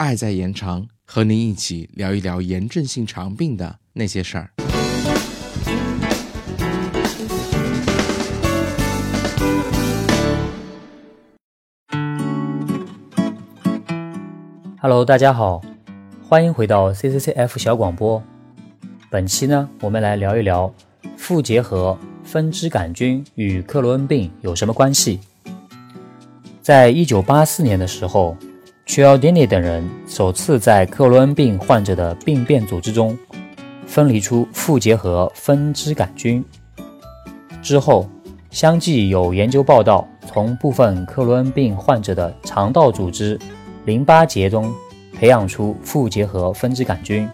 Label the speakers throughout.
Speaker 1: 爱在延长，和您一起聊一聊炎症性肠病的那些事儿。
Speaker 2: Hello，大家好，欢迎回到 CCCF 小广播。本期呢，我们来聊一聊副结核分支杆菌与克罗恩病有什么关系。在一九八四年的时候 c h i l d i n i 等人首次在克罗恩病患者的病变组织中分离出复结核分支杆菌。之后，相继有研究报道从部分克罗恩病患者的肠道组织。淋巴结中培养出复结核分支杆菌。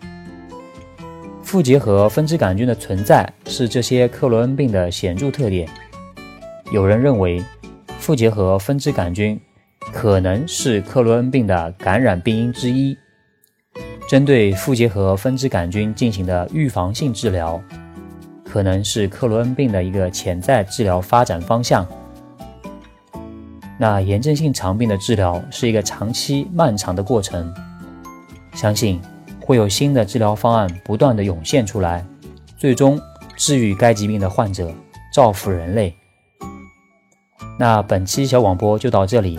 Speaker 2: 复结核分支杆菌的存在是这些克罗恩病的显著特点。有人认为，复结核分支杆菌可能是克罗恩病的感染病因之一。针对复结核分支杆菌进行的预防性治疗，可能是克罗恩病的一个潜在治疗发展方向。那炎症性肠病的治疗是一个长期漫长的过程，相信会有新的治疗方案不断的涌现出来，最终治愈该疾病的患者，造福人类。那本期小广播就到这里，